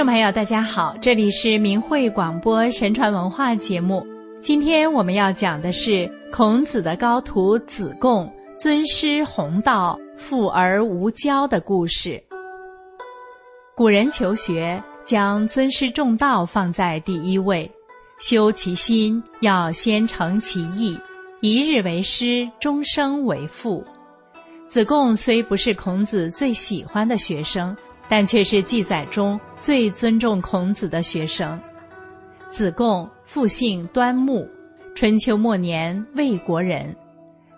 众朋友，大家好，这里是明慧广播神传文化节目。今天我们要讲的是孔子的高徒子贡尊师弘道、富而无骄的故事。古人求学将尊师重道放在第一位，修其心要先诚其意，一日为师，终生为父。子贡虽不是孔子最喜欢的学生。但却是记载中最尊重孔子的学生。子贡复姓端木，春秋末年魏国人。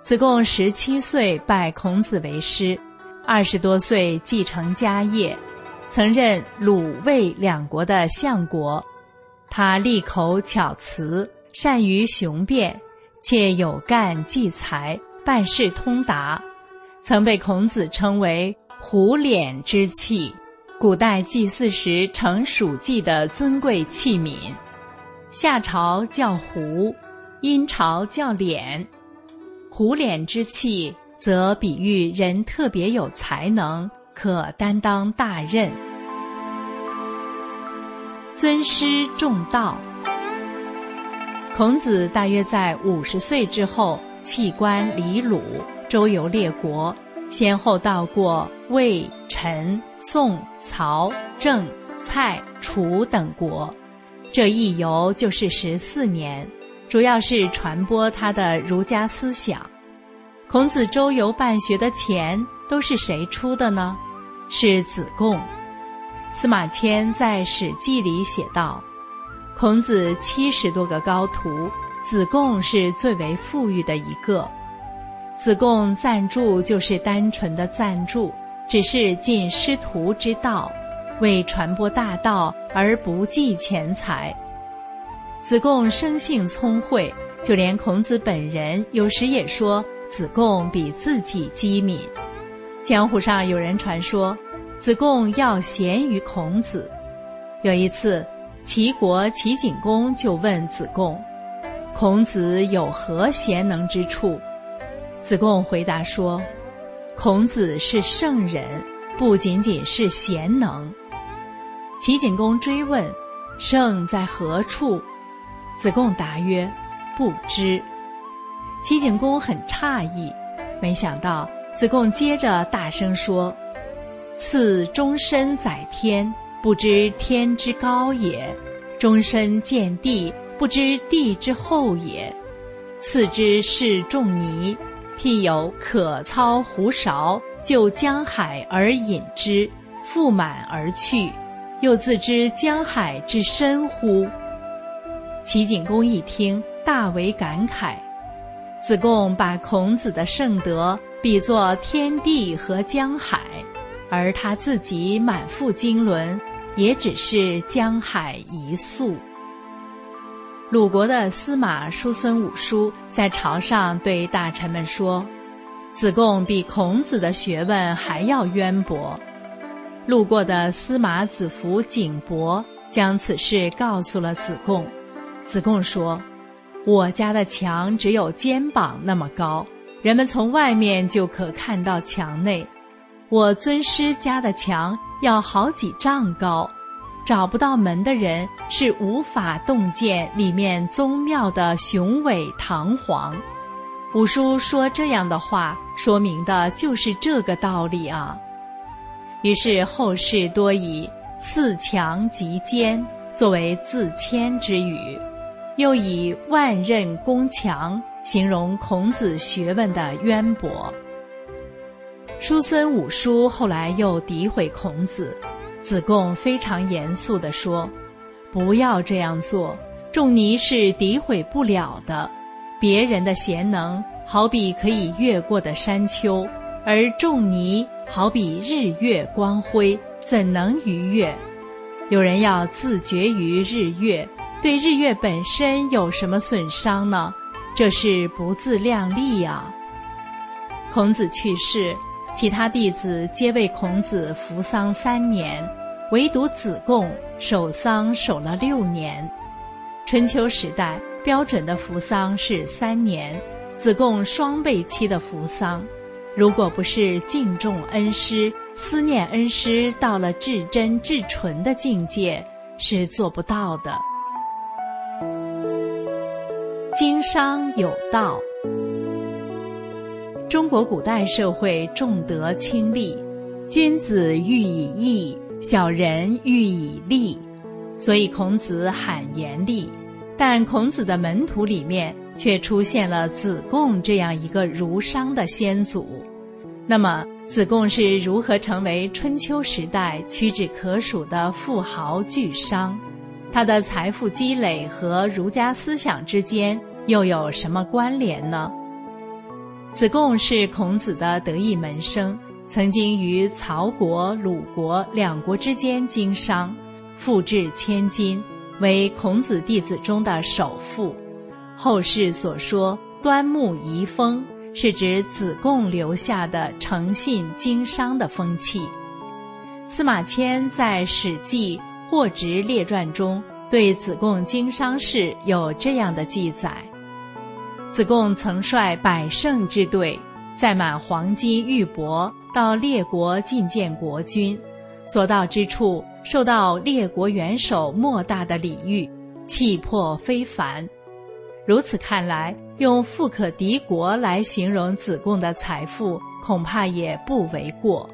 子贡十七岁拜孔子为师，二十多岁继承家业，曾任鲁、魏两国的相国。他利口巧辞，善于雄辩，且有干济才，办事通达，曾被孔子称为“虎脸之器”。古代祭祀时盛黍祭的尊贵器皿，夏朝叫壶，殷朝叫脸。壶脸之器，则比喻人特别有才能，可担当大任。尊师重道，孔子大约在五十岁之后弃官离鲁，周游列国。先后到过魏、陈、宋、曹、郑、蔡、楚等国，这一游就是十四年，主要是传播他的儒家思想。孔子周游办学的钱都是谁出的呢？是子贡。司马迁在《史记》里写道：“孔子七十多个高徒，子贡是最为富裕的一个。”子贡赞助就是单纯的赞助，只是尽师徒之道，为传播大道而不计钱财。子贡生性聪慧，就连孔子本人有时也说子贡比自己机敏。江湖上有人传说，子贡要贤于孔子。有一次，齐国齐景公就问子贡：“孔子有何贤能之处？”子贡回答说：“孔子是圣人，不仅仅是贤能。”齐景公追问：“圣在何处？”子贡答曰：“不知。”齐景公很诧异，没想到子贡接着大声说：“赐终身载天，不知天之高也；终身见地，不知地之厚也。赐之是仲尼。”譬有可操胡勺，就江海而饮之，覆满而去，又自知江海之深乎？齐景公一听，大为感慨。子贡把孔子的圣德比作天地和江海，而他自己满腹经纶，也只是江海一粟。鲁国的司马叔孙武叔在朝上对大臣们说：“子贡比孔子的学问还要渊博。”路过的司马子服景伯将此事告诉了子贡。子贡说：“我家的墙只有肩膀那么高，人们从外面就可看到墙内；我尊师家的墙要好几丈高。”找不到门的人是无法洞见里面宗庙的雄伟堂皇。五叔说这样的话，说明的就是这个道理啊。于是后世多以“刺墙及坚”作为自谦之语，又以“万仞宫墙”形容孔子学问的渊博。叔孙五叔后来又诋毁孔子。子贡非常严肃地说：“不要这样做。仲尼是诋毁不了的。别人的贤能好比可以越过的山丘，而仲尼好比日月光辉，怎能逾越？有人要自绝于日月，对日月本身有什么损伤呢？这是不自量力呀。”孔子去世。其他弟子皆为孔子服丧三年，唯独子贡守丧守了六年。春秋时代标准的服丧是三年，子贡双倍期的服丧。如果不是敬重恩师、思念恩师到了至真至纯的境界，是做不到的。经商有道，中国古代社会重德轻利，君子喻以义，小人喻以利，所以孔子罕严厉。但孔子的门徒里面。却出现了子贡这样一个儒商的先祖。那么，子贡是如何成为春秋时代屈指可数的富豪巨商？他的财富积累和儒家思想之间又有什么关联呢？子贡是孔子的得意门生，曾经于曹国、鲁国两国之间经商，富至千金，为孔子弟子中的首富。后世所说“端木遗风”，是指子贡留下的诚信经商的风气。司马迁在《史记·货殖列传》中对子贡经商事有这样的记载：子贡曾率百乘之队，载满黄金玉帛，到列国觐见国君，所到之处，受到列国元首莫大的礼遇，气魄非凡。如此看来，用“富可敌国”来形容子贡的财富，恐怕也不为过。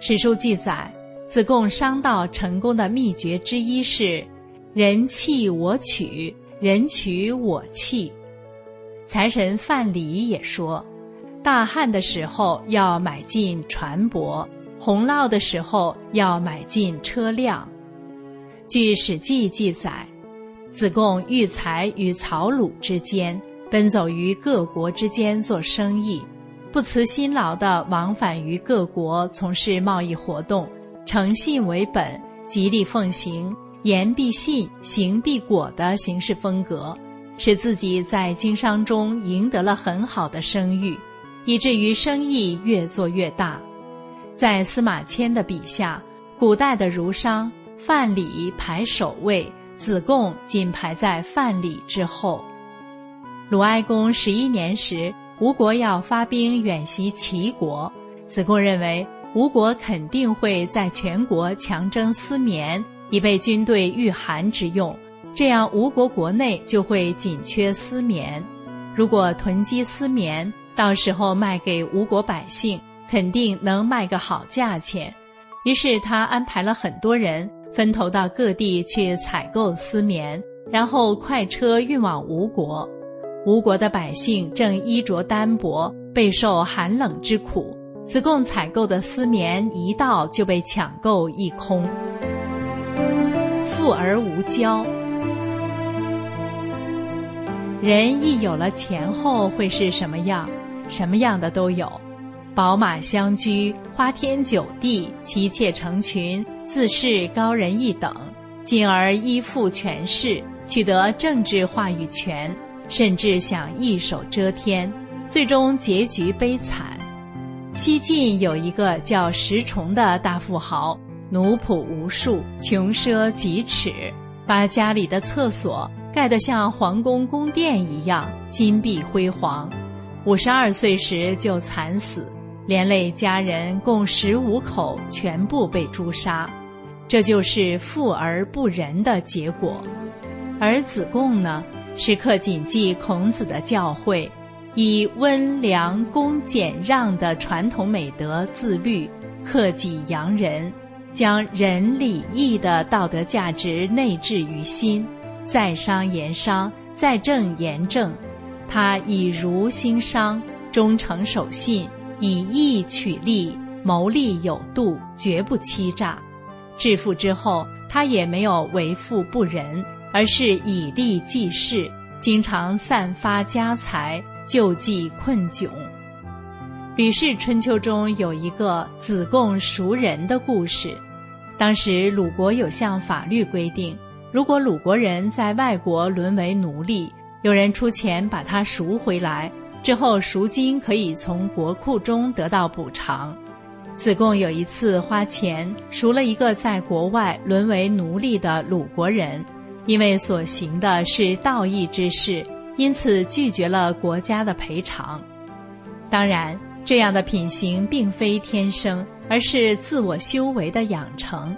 史书记载，子贡商道成功的秘诀之一是“人弃我取，人取我弃”。财神范蠡也说：“大旱的时候要买进船舶，洪涝的时候要买进车辆。”据《史记》记载。子贡育才于曹鲁之间，奔走于各国之间做生意，不辞辛劳地往返于各国从事贸易活动，诚信为本，极力奉行言必信，行必果的行事风格，使自己在经商中赢得了很好的声誉，以至于生意越做越大。在司马迁的笔下，古代的儒商范蠡排首位。子贡仅排在范蠡之后。鲁哀公十一年时，吴国要发兵远袭齐国，子贡认为吴国肯定会在全国强征丝棉，以备军队御寒之用。这样，吴国国内就会紧缺丝棉。如果囤积丝棉，到时候卖给吴国百姓，肯定能卖个好价钱。于是他安排了很多人。分头到各地去采购丝棉，然后快车运往吴国。吴国的百姓正衣着单薄，备受寒冷之苦。子贡采购的丝棉一到就被抢购一空。富而无骄，人一有了钱后会是什么样？什么样的都有。宝马相居，花天酒地，妻妾成群，自视高人一等，进而依附权势，取得政治话语权，甚至想一手遮天，最终结局悲惨。西晋有一个叫石崇的大富豪，奴仆无数，穷奢极侈，把家里的厕所盖得像皇宫宫殿一样金碧辉煌。五十二岁时就惨死。连累家人共十五口全部被诛杀，这就是富而不仁的结果。而子贡呢，时刻谨记孔子的教诲，以温良恭俭让的传统美德自律，克己扬人，将仁礼义的道德价值内置于心，在商言商，在政言政。他以儒兴商，忠诚守信。以义取利，谋利有度，绝不欺诈。致富之后，他也没有为富不仁，而是以利济世，经常散发家财，救济困窘。《吕氏春秋》中有一个子贡赎人的故事。当时鲁国有项法律规定，如果鲁国人在外国沦为奴隶，有人出钱把他赎回来。之后赎金可以从国库中得到补偿。子贡有一次花钱赎了一个在国外沦为奴隶的鲁国人，因为所行的是道义之事，因此拒绝了国家的赔偿。当然，这样的品行并非天生，而是自我修为的养成。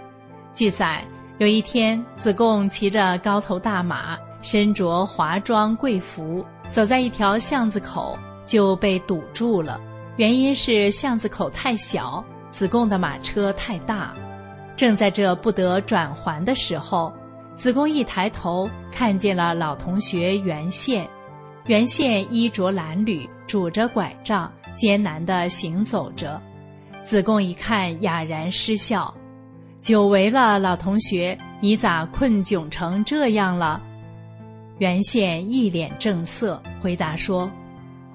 记载有一天，子贡骑着高头大马，身着华装贵服，走在一条巷子口，就被堵住了。原因是巷子口太小，子贡的马车太大。正在这不得转还的时候，子贡一抬头，看见了老同学袁宪。袁宪衣着褴褛，拄着拐杖，艰难地行走着。子贡一看，哑然失笑：“久违了，老同学，你咋困窘成这样了？”袁宪一脸正色，回答说：“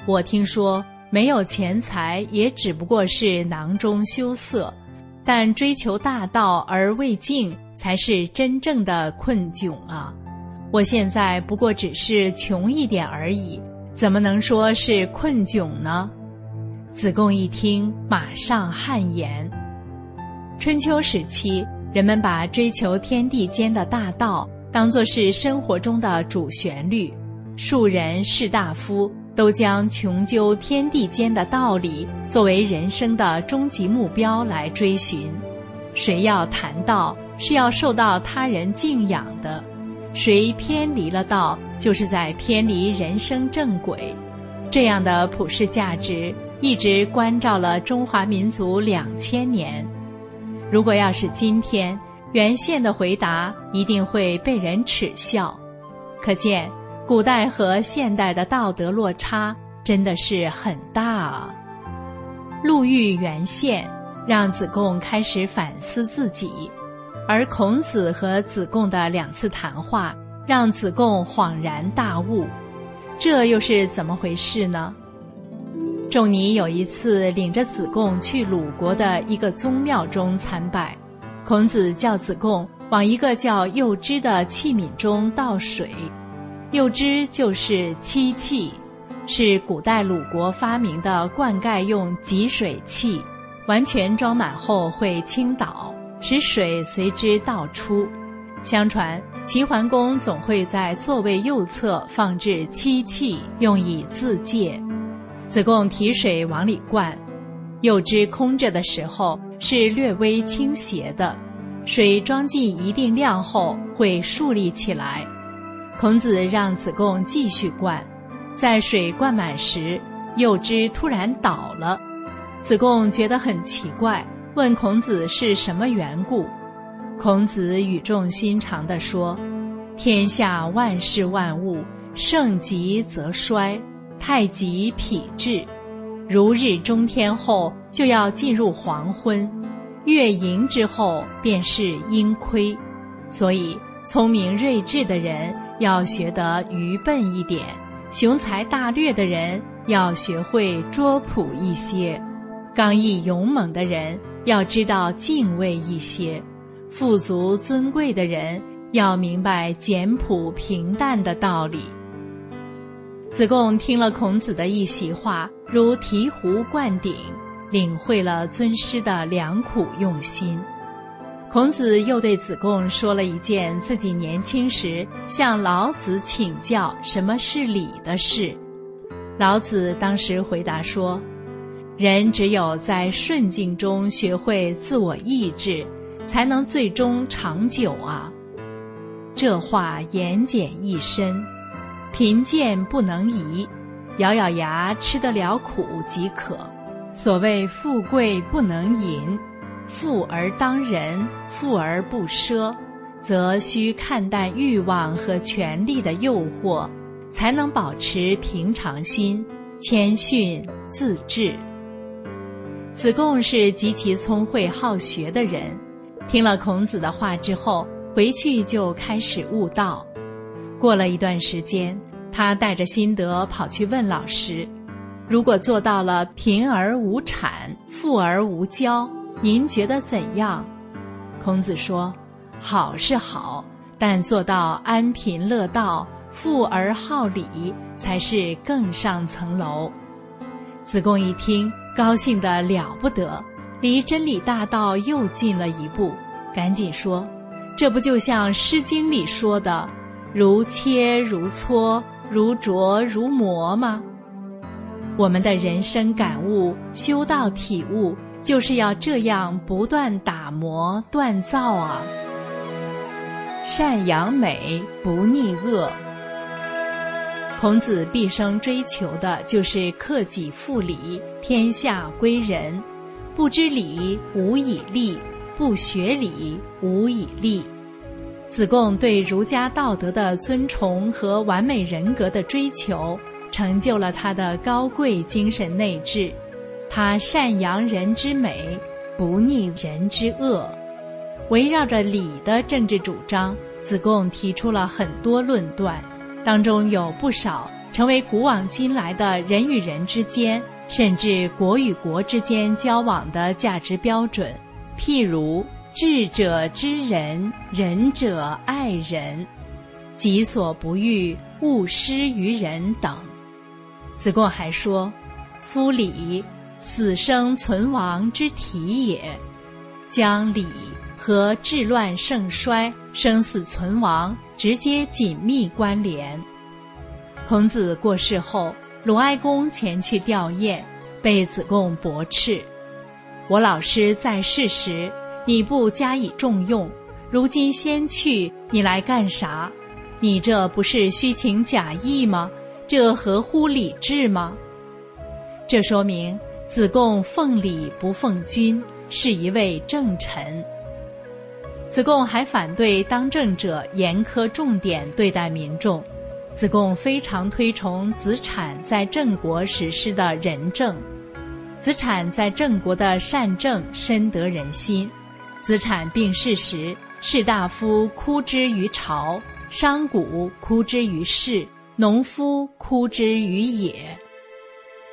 我听说，没有钱财，也只不过是囊中羞涩。”但追求大道而未尽，才是真正的困窘啊！我现在不过只是穷一点而已，怎么能说是困窘呢？子贡一听，马上汗颜。春秋时期，人们把追求天地间的大道当作是生活中的主旋律，庶人士大夫。都将穷究天地间的道理作为人生的终极目标来追寻。谁要谈道，是要受到他人敬仰的；谁偏离了道，就是在偏离人生正轨。这样的普世价值一直关照了中华民族两千年。如果要是今天，原宪的回答一定会被人耻笑。可见。古代和现代的道德落差真的是很大啊！路遇原宪，让子贡开始反思自己；而孔子和子贡的两次谈话，让子贡恍然大悟。这又是怎么回事呢？仲尼有一次领着子贡去鲁国的一个宗庙中参拜，孔子叫子贡往一个叫幼枝的器皿中倒水。幼枝就是漆器，是古代鲁国发明的灌溉用集水器，完全装满后会倾倒，使水随之倒出。相传齐桓公总会在座位右侧放置漆器，用以自戒。子贡提水往里灌，柚枝空着的时候是略微倾斜的，水装进一定量后会竖立起来。孔子让子贡继续灌，在水灌满时，柚枝突然倒了。子贡觉得很奇怪，问孔子是什么缘故。孔子语重心长地说：“天下万事万物，盛极则衰，太极否至。如日中天后，就要进入黄昏；月盈之后，便是阴亏。所以，聪明睿智的人。”要学得愚笨一点，雄才大略的人要学会拙朴一些，刚毅勇猛的人要知道敬畏一些，富足尊贵的人要明白简朴平淡的道理。子贡听了孔子的一席话，如醍醐灌顶，领会了尊师的良苦用心。孔子又对子贡说了一件自己年轻时向老子请教什么是礼的事。老子当时回答说：“人只有在顺境中学会自我抑制，才能最终长久啊。”这话言简意深，贫贱不能移，咬咬牙吃得了苦即可。所谓富贵不能淫。富而当仁，富而不奢，则需看淡欲望和权力的诱惑，才能保持平常心、谦逊自制。子贡是极其聪慧好学的人，听了孔子的话之后，回去就开始悟道。过了一段时间，他带着心得跑去问老师：“如果做到了贫而无产，富而无骄。”您觉得怎样？孔子说：“好是好，但做到安贫乐道、富而好礼，才是更上层楼。”子贡一听，高兴得了不得，离真理大道又近了一步，赶紧说：“这不就像《诗经》里说的‘如切如磋，如琢如磨’吗？”我们的人生感悟、修道体悟，就是要这样不断打磨锻造啊。善扬美，不逆恶。孔子毕生追求的就是克己复礼，天下归仁。不知礼，无以立；不学礼，无以立。子贡对儒家道德的尊崇和完美人格的追求，成就了他的高贵精神内质。他善扬人之美，不逆人之恶。围绕着礼的政治主张，子贡提出了很多论断，当中有不少成为古往今来的人与人之间，甚至国与国之间交往的价值标准，譬如。智者知人，仁者爱人，己所不欲，勿施于人等。子贡还说：“夫礼，死生存亡之体也。将礼和治乱盛衰、生死存亡直接紧密关联。”孔子过世后，鲁哀公前去吊唁，被子贡驳斥：“我老师在世时。”你不加以重用，如今先去，你来干啥？你这不是虚情假意吗？这合乎礼制吗？这说明子贡奉礼不奉君，是一位正臣。子贡还反对当政者严苛重点对待民众。子贡非常推崇子产在郑国实施的仁政，子产在郑国的善政深得人心。子产病逝时，士大夫哭之于朝，商贾哭之于市，农夫哭之于野。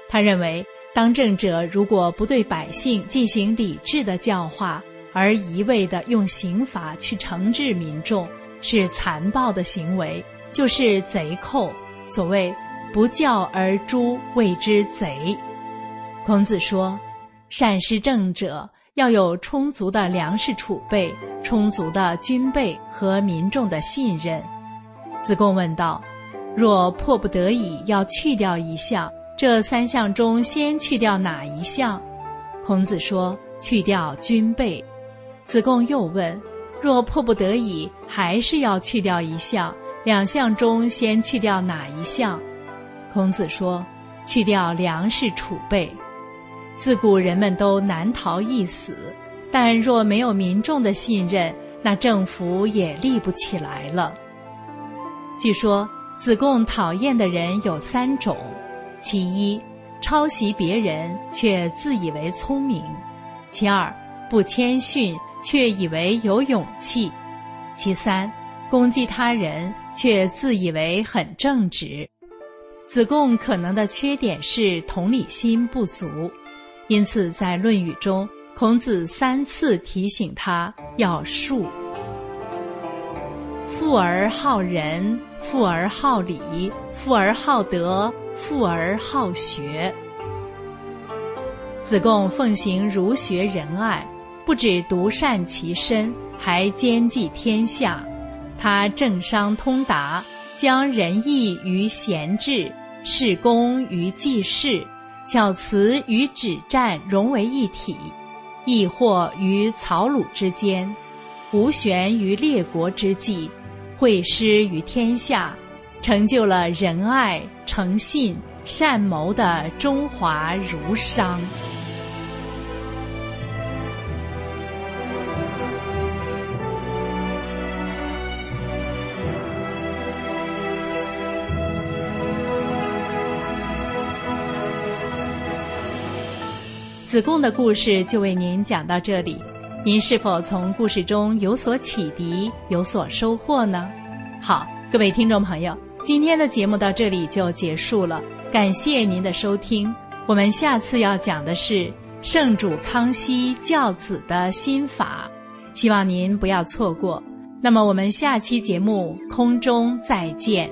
他认为，当政者如果不对百姓进行理智的教化，而一味的用刑罚去惩治民众，是残暴的行为，就是贼寇。所谓“不教而诛，谓之贼”。孔子说：“善施政者。”要有充足的粮食储备、充足的军备和民众的信任。子贡问道：“若迫不得已要去掉一项，这三项中先去掉哪一项？”孔子说：“去掉军备。”子贡又问：“若迫不得已还是要去掉一项，两项中先去掉哪一项？”孔子说：“去掉粮食储备。”自古人们都难逃一死，但若没有民众的信任，那政府也立不起来了。据说子贡讨厌的人有三种：其一，抄袭别人却自以为聪明；其二，不谦逊却以为有勇气；其三，攻击他人却自以为很正直。子贡可能的缺点是同理心不足。因此，在《论语》中，孔子三次提醒他要恕。富而好仁，富而好礼，富而好德，富而好学。子贡奉行儒学仁爱，不止独善其身，还兼济天下。他政商通达，将仁义与贤治，事功于济世。巧辞与止战融为一体，亦或于草鲁之间，无悬于列国之际，会师于天下，成就了仁爱、诚信、善谋的中华儒商。子贡的故事就为您讲到这里，您是否从故事中有所启迪、有所收获呢？好，各位听众朋友，今天的节目到这里就结束了，感谢您的收听。我们下次要讲的是圣主康熙教子的心法，希望您不要错过。那么我们下期节目空中再见。